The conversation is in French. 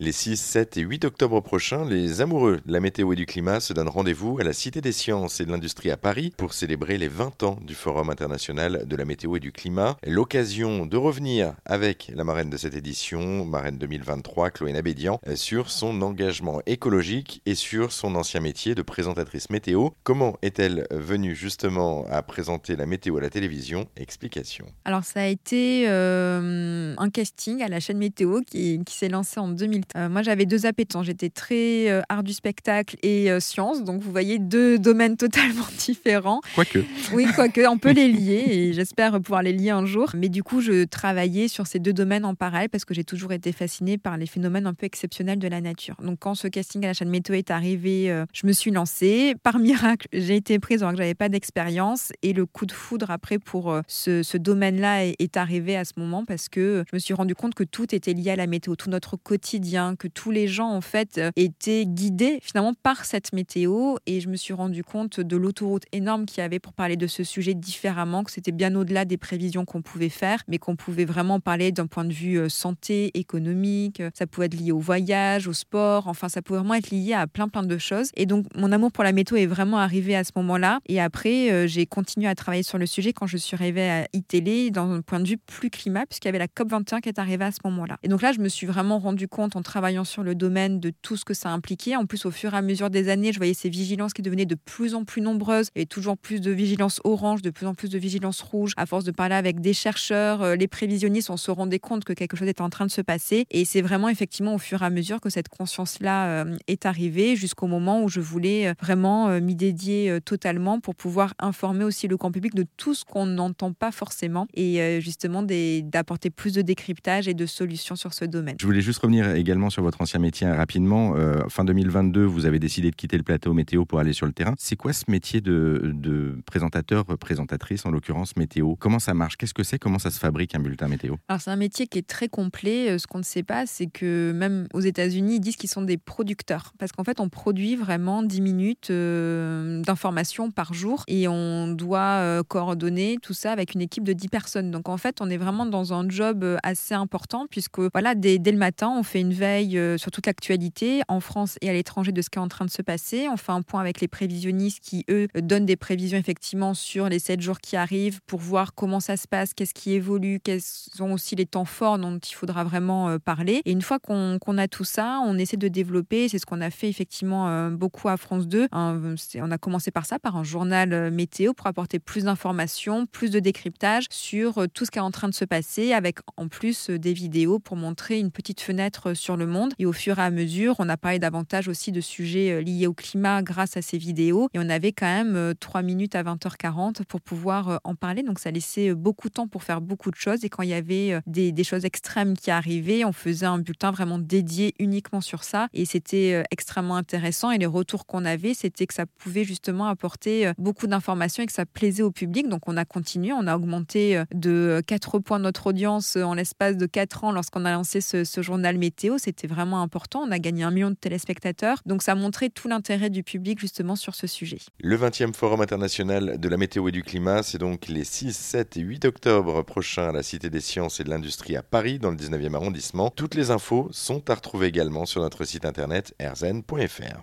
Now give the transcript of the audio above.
Les 6, 7 et 8 octobre prochains, les amoureux de la météo et du climat se donnent rendez-vous à la Cité des sciences et de l'industrie à Paris pour célébrer les 20 ans du Forum international de la météo et du climat. L'occasion de revenir avec la marraine de cette édition, marraine 2023, Chloé Nabédian, sur son engagement écologique et sur son ancien métier de présentatrice météo. Comment est-elle venue justement à présenter la météo à la télévision? Explication. Alors ça a été euh, un casting à la chaîne météo qui, s'est lancé en 2013 euh, moi, j'avais deux appétents. J'étais très euh, art du spectacle et euh, science. Donc, vous voyez deux domaines totalement différents. Quoique. Oui, quoique. On peut les lier et j'espère pouvoir les lier un jour. Mais du coup, je travaillais sur ces deux domaines en parallèle parce que j'ai toujours été fascinée par les phénomènes un peu exceptionnels de la nature. Donc, quand ce casting à la chaîne Météo est arrivé, je me suis lancée. Par miracle, j'ai été prise alors que j'avais pas d'expérience. Et le coup de foudre après pour ce, domaine-là est, est arrivé à ce moment parce que je me suis rendu compte que tout était lié à la météo, tout notre quotidien que tous les gens en fait euh, étaient guidés finalement par cette météo et je me suis rendu compte de l'autoroute énorme qu'il y avait pour parler de ce sujet différemment, que c'était bien au-delà des prévisions qu'on pouvait faire, mais qu'on pouvait vraiment parler d'un point de vue euh, santé, économique, ça pouvait être lié au voyage, au sport, enfin ça pouvait vraiment être lié à plein plein de choses. Et donc mon amour pour la météo est vraiment arrivé à ce moment-là. Et après, euh, j'ai continué à travailler sur le sujet quand je suis arrivée à iTélé dans un point de vue plus climat, puisqu'il y avait la COP21 qui est arrivée à ce moment-là. Et donc là, je me suis vraiment rendu compte en travaillant sur le domaine de tout ce que ça impliquait. En plus, au fur et à mesure des années, je voyais ces vigilances qui devenaient de plus en plus nombreuses et toujours plus de vigilance orange, de plus en plus de vigilance rouge. À force de parler avec des chercheurs, euh, les prévisionnistes, on se rendait compte que quelque chose était en train de se passer. Et c'est vraiment effectivement au fur et à mesure que cette conscience-là euh, est arrivée jusqu'au moment où je voulais euh, vraiment m'y dédier totalement pour pouvoir informer aussi le grand public de tout ce qu'on n'entend pas forcément et justement d'apporter plus de décryptage et de solutions sur ce domaine. Je voulais juste revenir également sur votre ancien métier hein, rapidement. Euh, fin 2022, vous avez décidé de quitter le plateau météo pour aller sur le terrain. C'est quoi ce métier de, de présentateur, présentatrice, en l'occurrence météo? Comment ça marche? Qu'est-ce que c'est? Comment ça se fabrique un bulletin météo? Alors c'est un métier qui est très complet. Euh, ce qu'on ne sait pas, c'est que même aux États-Unis, ils disent qu'ils sont des producteurs. Parce qu'en fait, on produit vraiment 10 minutes euh, d'informations par jour et on doit coordonner tout ça avec une équipe de 10 personnes. Donc en fait, on est vraiment dans un job assez important puisque voilà, dès, dès le matin, on fait une veille euh, sur toute l'actualité en France et à l'étranger de ce qui est en train de se passer. On fait un point avec les prévisionnistes qui, eux, donnent des prévisions effectivement sur les 7 jours qui arrivent pour voir comment ça se passe, qu'est-ce qui évolue, quels sont aussi les temps forts dont il faudra vraiment euh, parler. Et une fois qu'on a tout ça, on essaie de développer, c'est ce qu'on a fait effectivement euh, beaucoup à France 2. on a commencé par ça, par un journal météo pour apporter plus d'informations, plus de décryptage sur tout ce qui est en train de se passer, avec en plus des vidéos pour montrer une petite fenêtre sur le monde. Et au fur et à mesure, on a parlé davantage aussi de sujets euh, liés au climat grâce à ces vidéos. Et on avait quand même 3 euh, minutes à 20h40 pour pouvoir euh, en parler. Donc ça laissait beaucoup de temps pour faire beaucoup de choses. Et quand il y avait des, choses extrêmes qui arrivaient, on faisait un bulletin vraiment dédié uniquement sur ça. Et c'était extrêmement intéressant. Et les retours qu'on avait, c'était que ça pouvait justement apporter beaucoup d'informations et que ça plaisait au public. Donc on a continué, on a augmenté de 4 points notre audience en l'espace de 4 ans lorsqu'on a lancé ce journal météo c'était vraiment important. On a gagné un million de téléspectateurs. Donc ça a montré tout l'intérêt du public justement sur ce sujet. Le 20e Forum international de la météo et du climat, c'est donc les 6, 7 et 8 octobre prochains à la Cité des sciences et de l'industrie à Paris, dans le 19e arrondissement. Toutes les infos sont à retrouver également sur notre site internet rzn.fr.